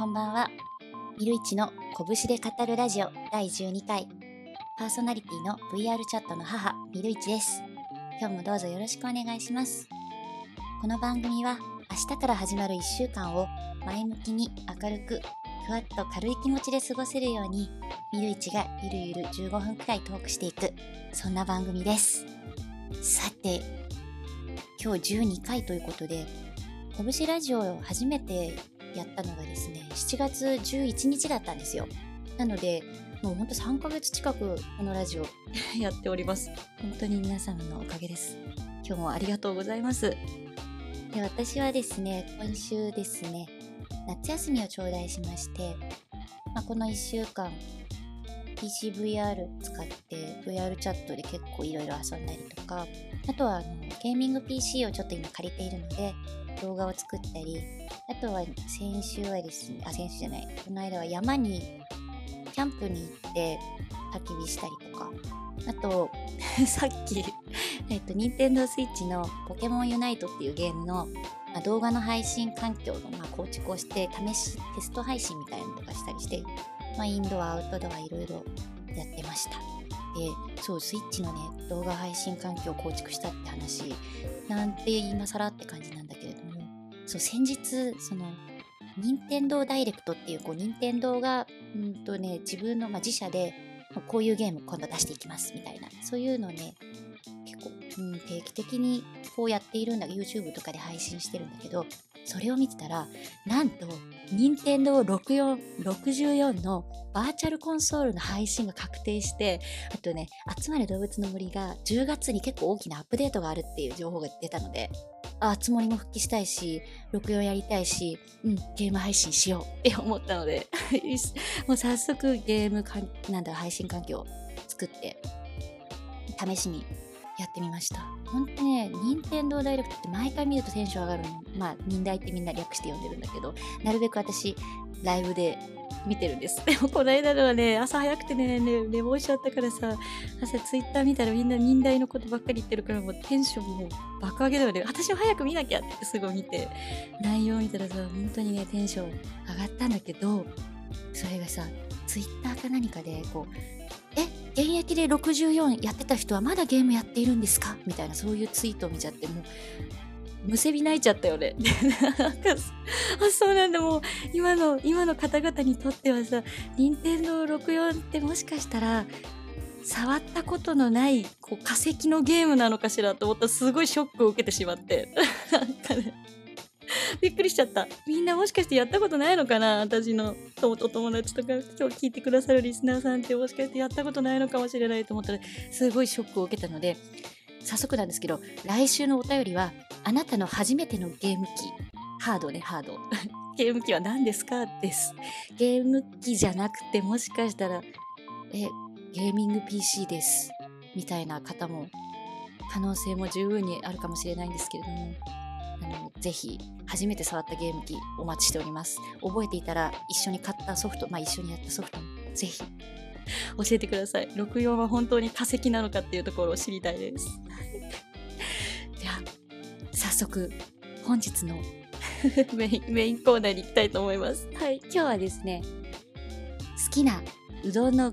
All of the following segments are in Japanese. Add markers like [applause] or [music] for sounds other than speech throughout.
こんばんは。ミルイチの拳で語るラジオ第12回。パーソナリティの VR チャットの母、ミルイチです。今日もどうぞよろしくお願いします。この番組は明日から始まる1週間を前向きに明るく、ふわっと軽い気持ちで過ごせるように、ミルイチがゆるゆる15分くらいトークしていく、そんな番組です。さて、今日12回ということで、拳ラジオを初めてやったのがですね、7月11日だったんですよ。なので、もうほんと3ヶ月近くこのラジオ [laughs] やっております。本当に皆様のおかげです。今日もありがとうございます。で、私はですね、今週ですね、夏休みを頂戴しまして、まあ、この1週間、PCVR 使って VR チャットで結構いろいろ遊んだりとか、あとはあのゲーミング PC をちょっと今借りているので、動画を作ったり、あとは先週はですね、あ、先週じゃない、この間は山に、キャンプに行って焚き火したりとか、あと、[laughs] さっき、えっと、任天堂 switch のポケモンユナイトっていうゲームの、まあ、動画の配信環境の、まあ、構築をして、試し、テスト配信みたいなのとかしたりして、まあ、インドア、アウトドアいろいろやってました。で、そう、スイッチのね、動画配信環境を構築したって話、なんて今更って感じなんだけれども、そう、先日、その、任天堂ダイレクトっていう、こう、任天堂が、うんとね、自分の、まあ、自社で、こういうゲーム今度出していきます、みたいな、そういうのをね、結構、うん、定期的にこうやっているんだ、YouTube とかで配信してるんだけど、それを見てたら、なんと、任天堂64 64のバーチャルコンソールの配信が確定して、あとね、集まる動物の森が10月に結構大きなアップデートがあるっていう情報が出たので、あ、つもりも復帰したいし、64やりたいし、うん、ゲーム配信しようって思ったので、もう早速ゲームかん、なんだ、配信環境を作って、試しにやってみました。ほんとね、任天堂ダイレクトって毎回見るとテンション上がるの。まあ、任大ってみんな略して呼んでるんだけど、なるべく私、ライブで見てるんです。でもこの間のはね、朝早くてね、寝坊しちゃったからさ、朝ツイッター見たらみんな任大のことばっかり言ってるからもうテンションもう爆上げだよね。私は早く見なきゃってすごい見て、内容見たらさ、本当にね、テンション上がったんだけど、それがさ、ツイッターか何かで、こう、え、現役で64やってた人はまだゲームやっているんですか？みたいなそういうツイートを見ちゃって、もう、むせび泣いちゃったよね。[laughs] なんか、あ、そうなんだ、もう、今の、今の方々にとってはさ、任天堂64ってもしかしたら、触ったことのない、こう、化石のゲームなのかしらと思ったら、すごいショックを受けてしまって。[laughs] なんかね、[laughs] びっくりしちゃった。みんなもしかしてやったことないのかな？私のお友達とか、今日聞いてくださるリスナーさんってもしかしてやったことないのかもしれないと思ったら、すごいショックを受けたので、早速なんですけど、来週のお便りは、あなたの初めてのゲーム機、ハードね、ハード。[laughs] ゲーム機は何ですか？です。ゲーム機じゃなくて、もしかしたら、え、ゲーミング PC です。みたいな方も、可能性も十分にあるかもしれないんですけれども、あの、ぜひ、初めて触ったゲーム機お待ちしております。覚えていたら、一緒に買ったソフト、まあ一緒にやったソフトも、ぜひ、教えてください。64は本当に化石なのかっていうところを知りたいです。[laughs] では、早速、本日の [laughs] メインメインコーナーに行きたいと思います。はい、今日はですね、好きなうどんの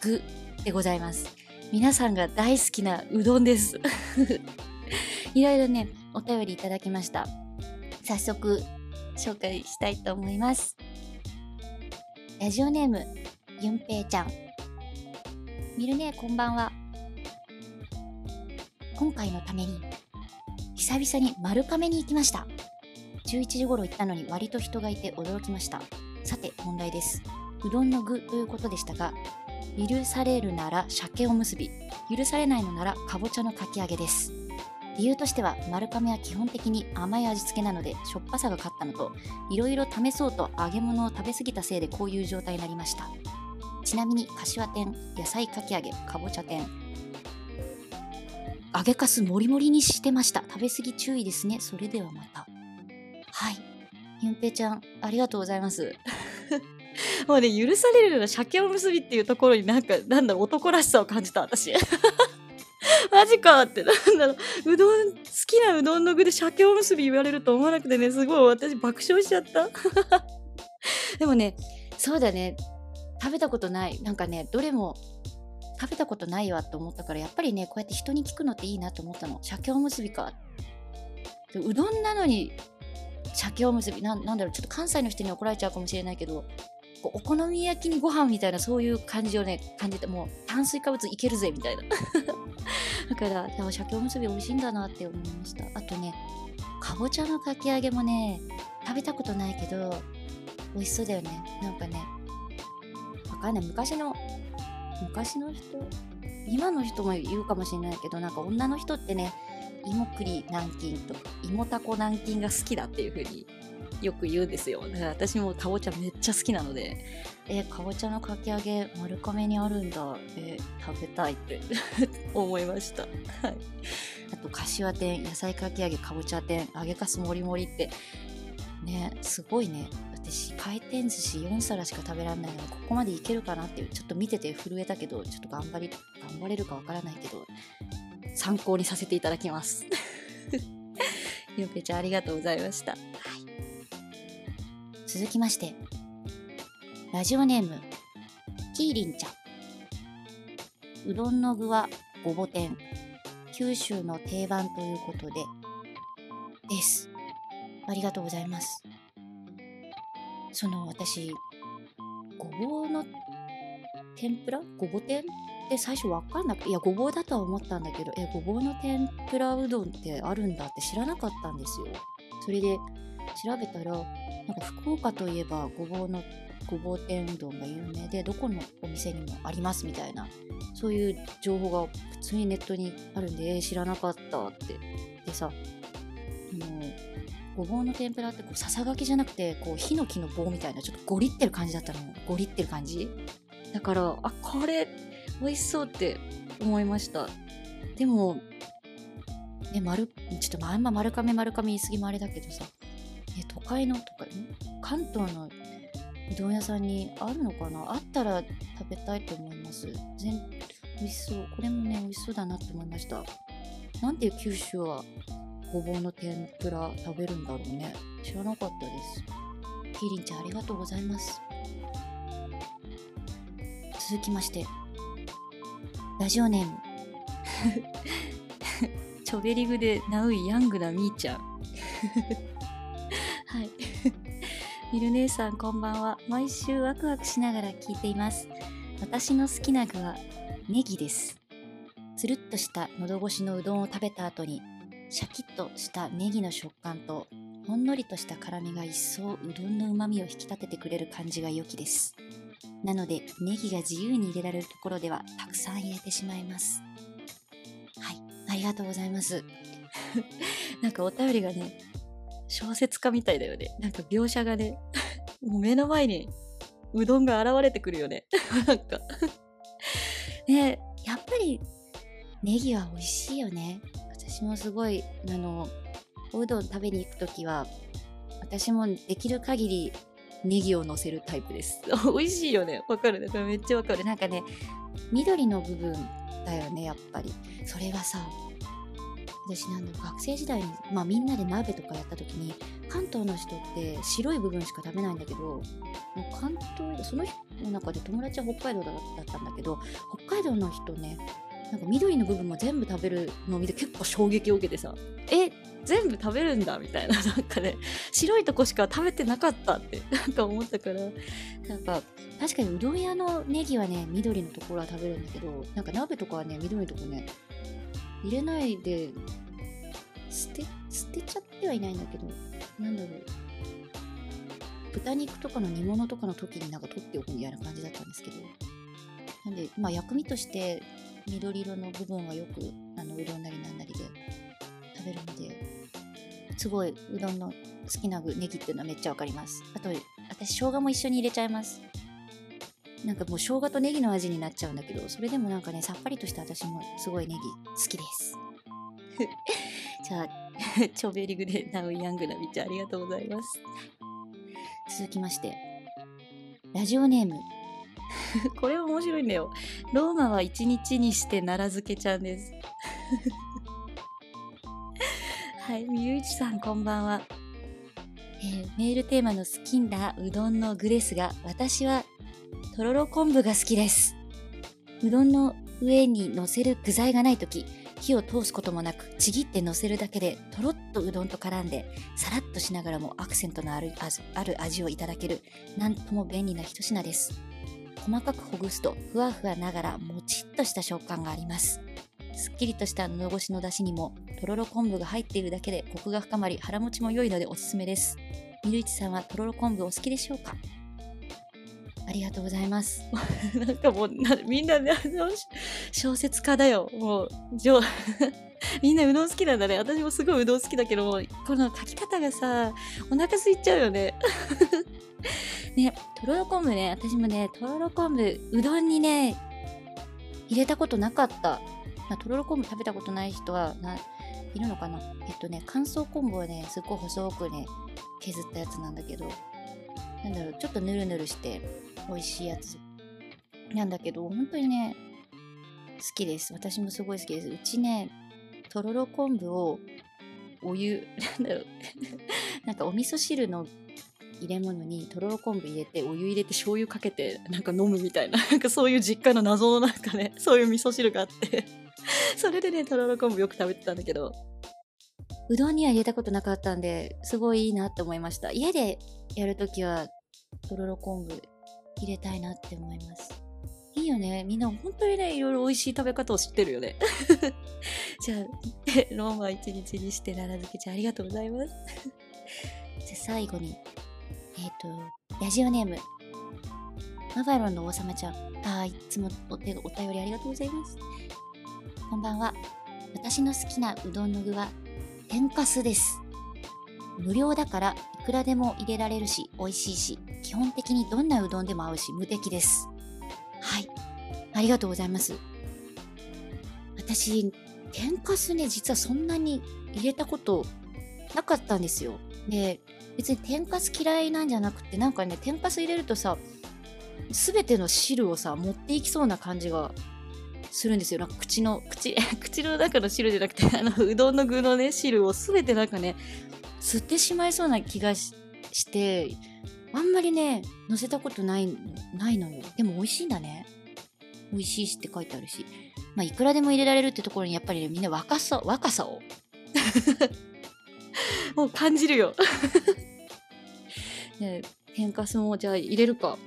具でございます。皆さんが大好きなうどんです。[laughs] いろいろね、お便りいただきました。早速、紹介したいと思います。ラジオネーム、ゆんぺいちゃん。みるね、こんばんは。今回のために、久々に丸亀に行きました。11時頃行ったのに割と人がいて驚きました。さて、問題です。うどんの具ということでしたが、許されるなら鮭おむすび、許されないのならかぼちゃのかき揚げです。理由としては、丸亀は基本的に甘い味付けなので、しょっぱさが勝ったのと、いろいろ試そうと揚げ物を食べ過ぎたせいでこういう状態になりました。ちなみに、柏天、野菜かき揚げ、かぼちゃ天、揚げかすもりもりにしてました。食べ過ぎ注意ですね。それではまた。はい。ゆんぺいちゃん、ありがとうございます。[laughs] もうね、許されるのは鮭おむすびっていうところになんか、なんだろう、男らしさを感じた、私。マジかって、なんだろう、うどん、好きなうどんの具で鮭おむすび言われると思わなくてね、すごい私爆笑しちゃった。[laughs] でもねそうだね。食べたことない。なんかねどれも食べたことないわと思ったからやっぱりねこうやって人に聞くのっていいなと思ったの。鮭おむすびか。うどんなのに鮭おむすびなんだろう。ちょっと関西の人に怒られちゃうかもしれないけどお好み焼きにご飯みたいなそういう感じをね感じてもう炭水化物いけるぜみたいな。だからでも鮭おむすび美味しいんだなって思いました。あとねかぼちゃのかき揚げもね食べたことないけど美味しそうだよね。なんかねわかんない。昔の昔の人今の人も言うかもしれないけどなんか女の人ってね芋栗南京と芋たこ南京が好きだっていう風によく言うんですよ。だから私もかぼちゃめっちゃ好きなのでえかぼちゃのかき揚げ丸亀にあるんだ。え食べたいって [laughs] 思いました。はい。あと柏天野菜かき揚げかぼちゃ天揚げかすもりもりって。ねすごいね。私回転寿司4皿しか食べられないのにここまでいけるかなってちょっと見てて震えたけどちょっと頑張り頑張れるかわからないけど参考にさせていただきます。ゆうぺちゃんありがとうございました、続きましてラジオネームキーリンちゃん。うどんの具はごぼ天。九州の定番ということでです。ありがとうございます。その私ごぼうの天ぷら？ごぼ天？って最初わかんなくいやごぼうだとは思ったんだけどえごぼうの天ぷらうどんってあるんだって知らなかったんですよ。それで調べたらなんか福岡といえばごぼうのごぼう天うどんが有名でどこのお店にもありますみたいなそういう情報が普通にネットにあるんで、え、知らなかったって。でさもうごぼうの天ぷらってこうささがきじゃなくてこうヒノキの棒みたいなちょっとゴリってる感じだったの。ゴリってる感じ。だからあこれ美味しそうって思いました。でもね丸ちょっとあんま丸亀丸亀言い過ぎもあれだけどさ、ね、都会のとか関東のうどん屋さんにあるのかな？あったら食べたいと思います。全美味しそう。これもね美味しそうだなって思いました。なんで九州はごぼうの天ぷら食べるんだろうね。知らなかったです。キリンちゃんありがとうございます。続きまして。ラジオネーム。チョベリグでナウイヤングなみーちゃん。はいミル姉さんこんばんは。毎週ワクワクしながら聞いています。私の好きな具はネギです。つるっとした喉越しのうどんを食べた後にシャキッとしたネギの食感とほんのりとした辛みが一層うどんの旨味を引き立ててくれる感じが良きです。なのでネギが自由に入れられるところではたくさん入れてしまいます。はい。ありがとうございます。[laughs] なんかお便りがね小説家みたいだよね。なんか描写がね。[laughs] もう目の前にうどんが現れてくるよね。[laughs] なんか。ねやっぱりネギは美味しいよね。私もすごいあのおうどん食べに行く時は私もできる限りネギを乗せるタイプです。[laughs] 美味しいよね。わかるね。これめっちゃわかる。なんかね緑の部分だよねやっぱり。それがさ私なんだ学生時代に、まあ、みんなで鍋とかやった時に関東の人って白い部分しか食べないんだけどもう関東その人の中で友達は北海道だったんだけど北海道の人ねなんか緑の部分も全部食べるのを見て結構衝撃を受けてさえ全部食べるんだみたいななんかね白いとこしか食べてなかったってなんか思ったからなんか確かにうどん屋のネギはね緑のところは食べるんだけどなんか鍋とかはね緑のとこね入れないで捨て捨てちゃってはいないんだけどなんだろう。豚肉とかの煮物とかの時になんか取っておくみたいな感じだったんですけど。なんでまあ薬味として緑色の部分はよくあのうどんなりなんなりで食べるのですごいうどんの好きな具ネギっていうのはめっちゃわかります。あと私生姜も一緒に入れちゃいます。なんかもう生姜とネギの味になっちゃうんだけどそれでもなんかねさっぱりとして私もすごいネギ好きです [laughs] じゃあチョベリグでナウイヤングなみちゃんありがとうございます続きましてラジオネーム [laughs] これ面白いんだよ。ローマは一日にして奈良漬けちゃんです。[laughs] はい、みゆいちさんこんばんは。えー、メールテーマの好きなうどんの具ですが、私はとろろ昆布が好きです。うどんの上に乗せる具材がないとき、火を通すこともなく、ちぎって乗せるだけで、とろっとうどんと絡んで、さらっとしながらもアクセントのあるある味をいただける、なんとも便利な一品です。細かくほぐすと、ふわふわながらもちっとした食感があります。すっきりとした喉越しの出汁にも、とろろ昆布が入っているだけでコクが深まり、腹持ちも良いのでおすすめです。みるいちさんはとろろ昆布お好きでしょうか？ありがとうございます。[laughs] なんかもうみんな、ね、小説家だよ。もう、[laughs] みんなうどん好きなんだね。私もすごいうどん好きだけども、この書き方がさ、お腹空いちゃうよね。[laughs] ね、とろろ昆布ね、私もね、とろろ昆布、うどんにね、入れたことなかった。まあ、とろろ昆布食べたことない人はないるのかなえっとね、乾燥昆布はね、すっごい細くね、削ったやつなんだけど、なんだろう、ちょっとぬるぬるして美味しいやつなんだけど、本当にね、好きです。私もすごい好きです。うちね、とろろ昆布をお湯、なんだろう、[laughs] なんかお味噌汁の入れ物にとろろ昆布入れてお湯入れて醤油かけてなんか飲むみたいななんかそういう実家の謎のなんかねそういう味噌汁があってそれでねとろろ昆布よく食べてたんだけどうどんには入れたことなかったんですごいいいなって思いました。家でやるときはとろろ昆布入れたいなって思います。いいよね。みんな本当にねいろいろ美味しい食べ方を知ってるよね。[laughs] じゃあ [laughs] ローマ一日にして奈良漬けちゃんありがとうございます。[laughs] じゃ最後にえっ、ー、とラジオネーム。マバロンの王様ちゃん。あいつもお手お便りありがとうございます。こんばんは。私の好きなうどんの具は天かすです。無料だからいくらでも入れられるし美味しいし基本的にどんなうどんでも合うし無敵です。はい。ありがとうございます。私天かすね実はそんなに入れたことなかったんですよ。で別に天かす嫌いなんじゃなくてなんかね天かす入れるとさ全ての汁をさ持っていきそうな感じがするんですよ。なんか口の口 [laughs] 口の中の汁じゃなくてあのうどんの具のね汁を全てなんかね吸ってしまいそうな気がしてあんまりね乗せたことないないのよ。でも美味しいんだね。美味しいしって書いてあるし。まあいくらでも入れられるってところにやっぱりねみんな若さ若さを。[laughs] もう感じるよ。[laughs] ね天かすもじゃあ入れるか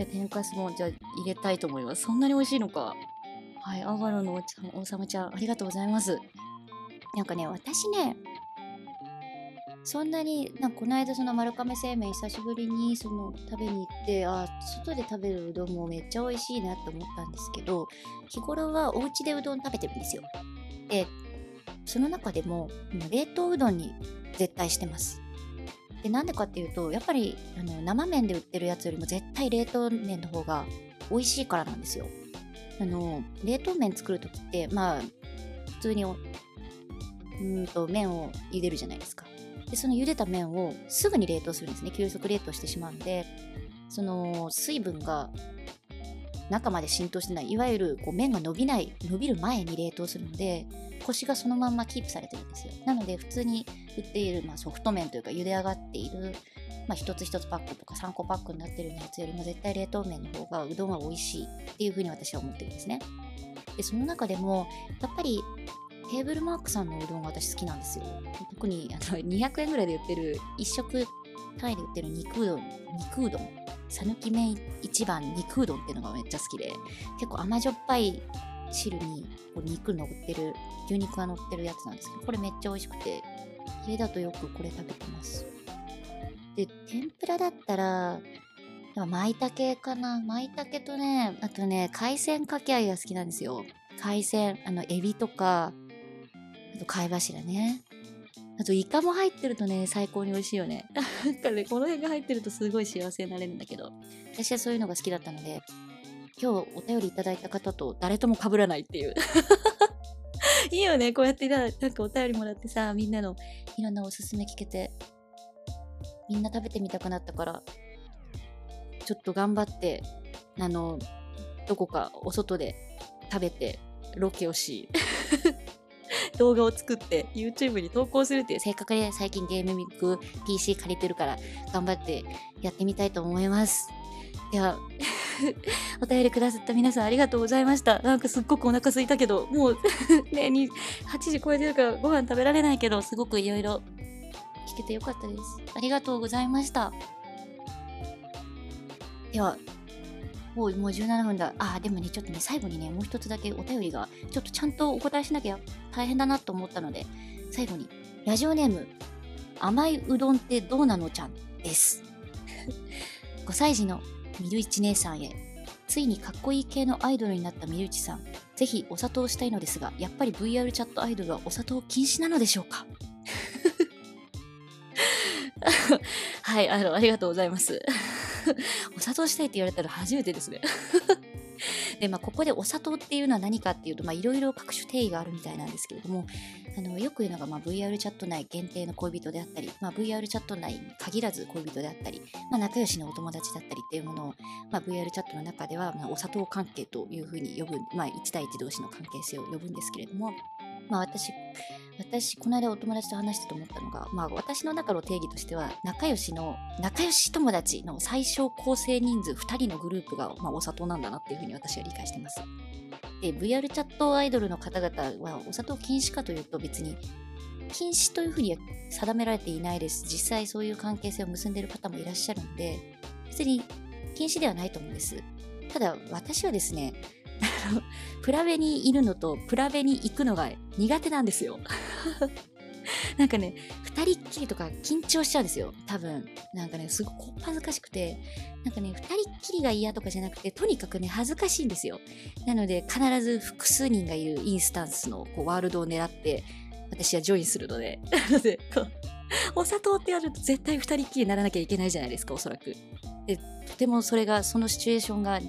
で天かすもじゃあ入れたいと思います。そんなに美味しいのか。はいアバロの王様ちゃんありがとうございます。なんかね私ねそんなになんかこの間その丸亀製麺久しぶりにその食べに行ってあ外で食べるうどんもめっちゃ美味しいなって思ったんですけど日頃はお家でうどん食べてるんですよ。でその中でも冷凍うどんに絶対してます。でなんでかっていうとやっぱりあの生麺で売ってるやつよりも絶対冷凍麺の方が美味しいからなんですよ。あの冷凍麺作る時ってまあ普通にうんと麺を茹でるじゃないですか。でその茹でた麺をすぐに冷凍するんですね。急速冷凍してしまうんでその水分が中まで浸透してないいわゆるこう麺が伸びない伸びる前に冷凍するのでコシがそのまんまキープされてるんですよなので普通に売っている、まあ、ソフト麺というか茹で上がっている、まあ、一つ一つパックとか3個パックになってるやつよりも絶対冷凍麺の方がうどんは美味しいっていうふうに私は思ってるんですねでその中でもやっぱりテーブルマークさんのうどんが私好きなんですよ。特にあの200円ぐらいで売ってる、1食単位で売ってる肉うどん、肉うどん、さぬき麺一番肉うどんっていうのがめっちゃ好きで、結構甘じょっぱい汁にこう肉乗ってる、牛肉が乗ってるやつなんですけど、これめっちゃ美味しくて、家だとよくこれ食べてます。で、天ぷらだったら、舞茸かな？舞茸とね、あとね、海鮮かけ合いが好きなんですよ。海鮮、あの、エビとかあ、と貝柱ね。あとイカも入ってるとね、最高に美味しいよね。[laughs] なんかね、この辺が入ってるとすごい幸せになれるんだけど、私はそういうのが好きだったので、今日お便りいただいた方と誰とも被らないっていう。[laughs] いいよね、こうやってなんかお便りもらってさ、みんなのいろんなおすすめ聞けて、みんな食べてみたくなったから、ちょっと頑張って、あの、どこかお外で食べてロケをし動画を作って YouTube に投稿するっていう性格で最近ゲームミック PC 借りてるから頑張ってやってみたいと思います。では [laughs] お便りくださった皆さんありがとうございました。なんかすっごくお腹空いたけど、もうね、8時超えてるからご飯食べられないけど、すごくいろいろ聞けてよかったです。ありがとうございました。では、もうもう17分だ。あ、でもね、ちょっとね、最後にね、もう一つだけお便りが、ちょっとちゃんとお答えしなきゃ大変だなと思ったので、最後に、ラジオネーム、甘いうどんってどうなのちゃんです。[laughs] 5歳児のみるいち姉さんへ。ついにかっこいい系のアイドルになったみるいちさん。ぜひお砂糖したいのですが、やっぱり VR チャットアイドルはお砂糖禁止なのでしょうか？[laughs] はい、あの、ありがとうございます。[laughs] お砂糖したいって言われたら初めてですね。[laughs] で、まあ、ここでお砂糖っていうのは何かっていうと、いろいろ各種定義があるみたいなんですけれども、あの、よく言うのが、まあ、VR チャット内限定の恋人であったり、まあ、VR チャット内に限らず恋人であったり、まあ、仲良しのお友達だったりっていうものを、まあ、VR チャットの中では、まあ、お砂糖関係というふうに呼ぶ、まあ、1対1同士の関係性を呼ぶんですけれども、まあ、私、私、この間お友達と話してと思ったのが、まあ、私の中の定義としては、仲良しの、仲良し友達の最小構成人数2人のグループが、まあ、お砂糖なんだなっていうふうに私は理解してます。で、VR チャットアイドルの方々は、お砂糖禁止かというと別に、禁止というふうに定められていないです。実際そういう関係性を結んでいる方もいらっしゃるんで、別に禁止ではないと思うんです。ただ、私はですね、[laughs] プラベにいるのとプラベに行くのが苦手なんですよ。[laughs] なんかね、二人っきりとか緊張しちゃうんですよ。多分。なんかね、すごく恥ずかしくて、なんかね、二人っきりが嫌とかじゃなくて、とにかくね、恥ずかしいんですよ。なので、必ず複数人がいるインスタンスのこうワールドを狙って、私はジョインするので。[laughs] なので、お砂糖ってやると絶対二人っきりにならなきゃいけないじゃないですか、おそらく。で、とてもそれが、そのシチュエーションが、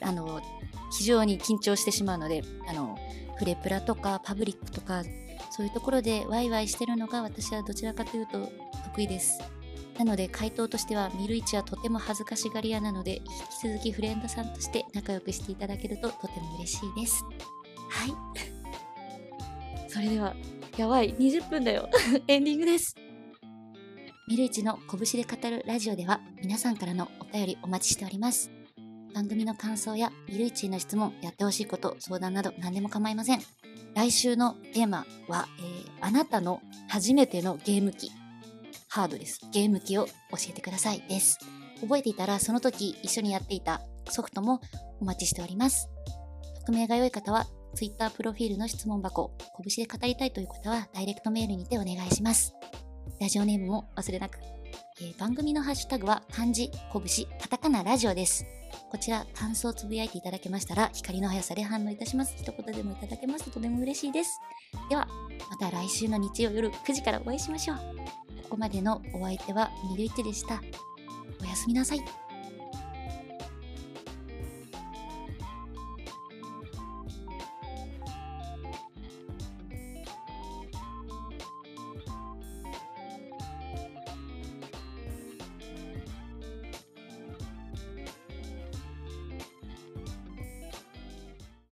あの、非常に緊張してしまうので、あの、フレプラとかパブリックとか、そういうところでワイワイしてるのが私はどちらかというと得意です。なので回答としては、ミルイチはとても恥ずかしがり屋なので、引き続きフレンドさんとして仲良くしていただけるととても嬉しいです。はい。[laughs] それでは、やばい、20分だよ。[laughs] エンディングです。ミルイチの拳で語るラジオでは皆さんからのお便りお待ちしております。番組の感想やミルイチの質問、やってほしいこと、相談など何でも構いません。来週のテーマは、えー、あなたの初めてのゲーム機。ハードです。ゲーム機を教えてくださいです。覚えていたらその時一緒にやっていたソフトもお待ちしております。匿名が良い方は Twitter プロフィールの質問箱、拳で語りたいという方はダイレクトメールにてお願いします。ラジオネームも忘れなく。えー、番組のハッシュタグは漢字、拳、カタカナラジオです。こちら、感想をつぶやいていただけましたら、光の速さで反応いたします。一言でもいただけますととても嬉しいです。では、また来週の日曜夜9時からお会いしましょう。ここまでのお相手はミルイチでした。おやすみなさい。